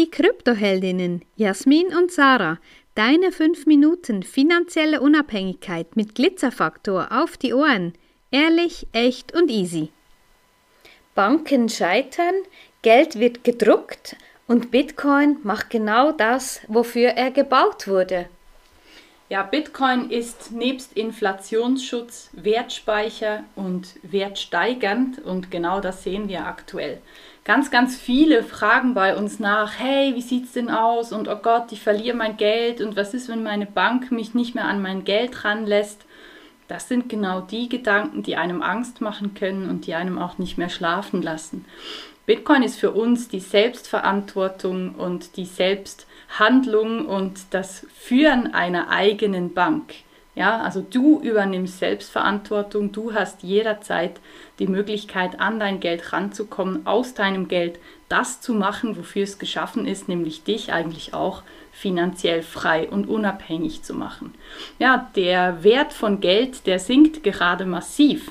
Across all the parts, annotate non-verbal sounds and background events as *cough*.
die Kryptoheldinnen Jasmin und Sarah. Deine 5 Minuten finanzielle Unabhängigkeit mit Glitzerfaktor auf die Ohren. Ehrlich, echt und easy. Banken scheitern, Geld wird gedruckt und Bitcoin macht genau das, wofür er gebaut wurde. Ja, Bitcoin ist nebst Inflationsschutz Wertspeicher und wertsteigernd und genau das sehen wir aktuell. Ganz, ganz viele fragen bei uns nach, hey, wie sieht's denn aus und oh Gott, ich verliere mein Geld und was ist, wenn meine Bank mich nicht mehr an mein Geld ranlässt? Das sind genau die Gedanken, die einem Angst machen können und die einem auch nicht mehr schlafen lassen. Bitcoin ist für uns die Selbstverantwortung und die Selbsthandlung und das Führen einer eigenen Bank. Ja, also du übernimmst Selbstverantwortung, du hast jederzeit die Möglichkeit, an dein Geld ranzukommen, aus deinem Geld das zu machen, wofür es geschaffen ist, nämlich dich eigentlich auch finanziell frei und unabhängig zu machen. Ja, der Wert von Geld, der sinkt gerade massiv.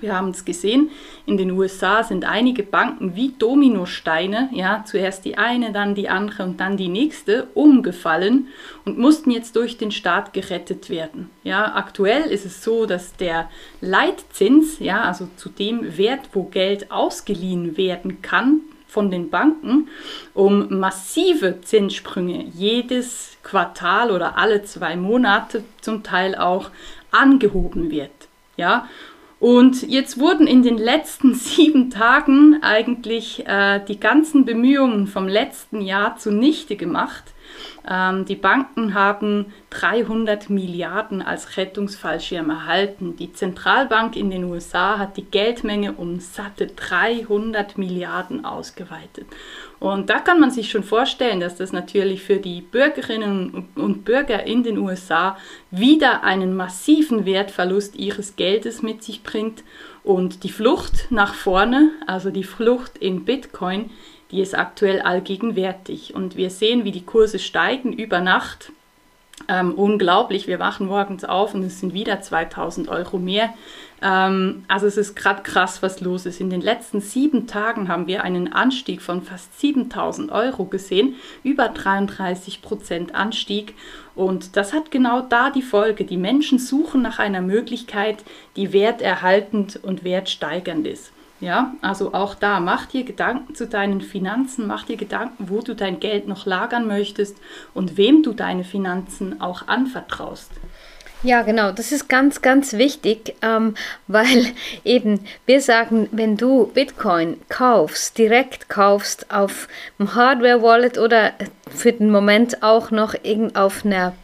Wir haben es gesehen, in den USA sind einige Banken wie Dominosteine, ja, zuerst die eine, dann die andere und dann die nächste, umgefallen und mussten jetzt durch den Staat gerettet werden. Ja, aktuell ist es so, dass der Leitzins, ja, also zu dem Wert, wo Geld ausgeliehen werden kann, von den Banken um massive Zinssprünge jedes Quartal oder alle zwei Monate zum Teil auch angehoben wird. Ja, und jetzt wurden in den letzten *laughs* sieben Tagen eigentlich äh, die ganzen Bemühungen vom letzten Jahr zunichte gemacht. Ähm, die Banken haben 300 Milliarden als Rettungsfallschirm erhalten. Die Zentralbank in den USA hat die Geldmenge um satte 300 Milliarden ausgeweitet. Und da kann man sich schon vorstellen, dass das natürlich für die Bürgerinnen und Bürger in den USA wieder einen massiven Wertverlust ihres Geldes mit sich bringt und die Flucht nach vorne, also die Flucht in Bitcoin, die ist aktuell allgegenwärtig. Und wir sehen, wie die Kurse steigen über Nacht. Ähm, unglaublich, wir wachen morgens auf und es sind wieder 2000 Euro mehr. Ähm, also es ist gerade krass, was los ist. In den letzten sieben Tagen haben wir einen Anstieg von fast 7000 Euro gesehen, über 33 Prozent Anstieg. Und das hat genau da die Folge. Die Menschen suchen nach einer Möglichkeit, die werterhaltend und wertsteigernd ist. Ja, also auch da, mach dir Gedanken zu deinen Finanzen, mach dir Gedanken, wo du dein Geld noch lagern möchtest und wem du deine Finanzen auch anvertraust. Ja, genau, das ist ganz, ganz wichtig, ähm, *laughs* weil eben wir sagen, wenn du Bitcoin kaufst, direkt kaufst auf einem Hardware-Wallet oder für den Moment auch noch auf einer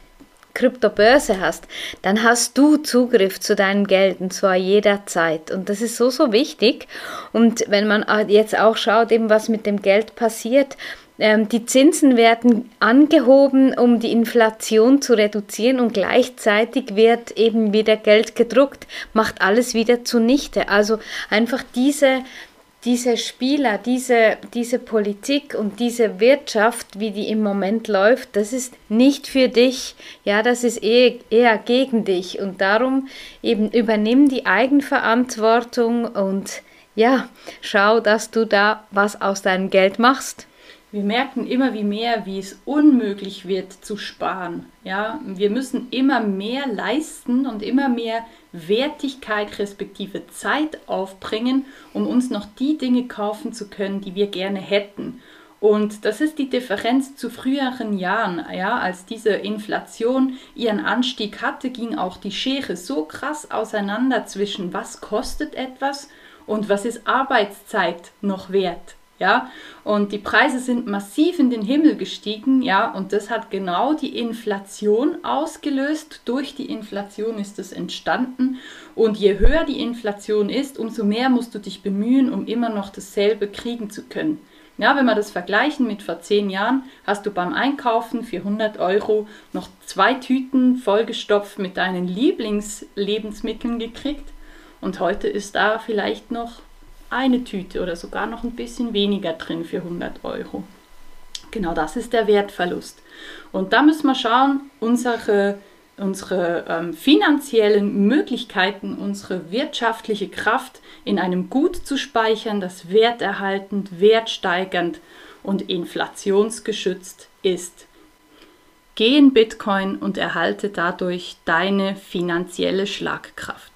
Kryptobörse hast, dann hast du Zugriff zu deinem Geld und zwar jederzeit. Und das ist so, so wichtig. Und wenn man jetzt auch schaut, eben was mit dem Geld passiert, ähm, die Zinsen werden angehoben, um die Inflation zu reduzieren und gleichzeitig wird eben wieder Geld gedruckt, macht alles wieder zunichte. Also einfach diese diese Spieler, diese, diese Politik und diese Wirtschaft, wie die im Moment läuft, das ist nicht für dich, ja, das ist eher, eher gegen dich. Und darum eben übernimm die Eigenverantwortung und ja, schau, dass du da was aus deinem Geld machst. Wir merken immer wie mehr, wie es unmöglich wird zu sparen. Ja, wir müssen immer mehr leisten und immer mehr Wertigkeit respektive Zeit aufbringen, um uns noch die Dinge kaufen zu können, die wir gerne hätten. Und das ist die Differenz zu früheren Jahren. Ja, als diese Inflation ihren Anstieg hatte, ging auch die Schere so krass auseinander zwischen was kostet etwas und was ist Arbeitszeit noch wert. Ja, und die Preise sind massiv in den Himmel gestiegen, ja, und das hat genau die Inflation ausgelöst. Durch die Inflation ist es entstanden. Und je höher die Inflation ist, umso mehr musst du dich bemühen, um immer noch dasselbe kriegen zu können. Ja, wenn wir das vergleichen mit vor zehn Jahren, hast du beim Einkaufen für 100 Euro noch zwei Tüten vollgestopft mit deinen Lieblingslebensmitteln gekriegt. Und heute ist da vielleicht noch eine Tüte oder sogar noch ein bisschen weniger drin für 100 Euro. Genau das ist der Wertverlust. Und da müssen wir schauen, unsere, unsere ähm, finanziellen Möglichkeiten, unsere wirtschaftliche Kraft in einem Gut zu speichern, das werterhaltend, wertsteigernd und inflationsgeschützt ist. Geh in Bitcoin und erhalte dadurch deine finanzielle Schlagkraft.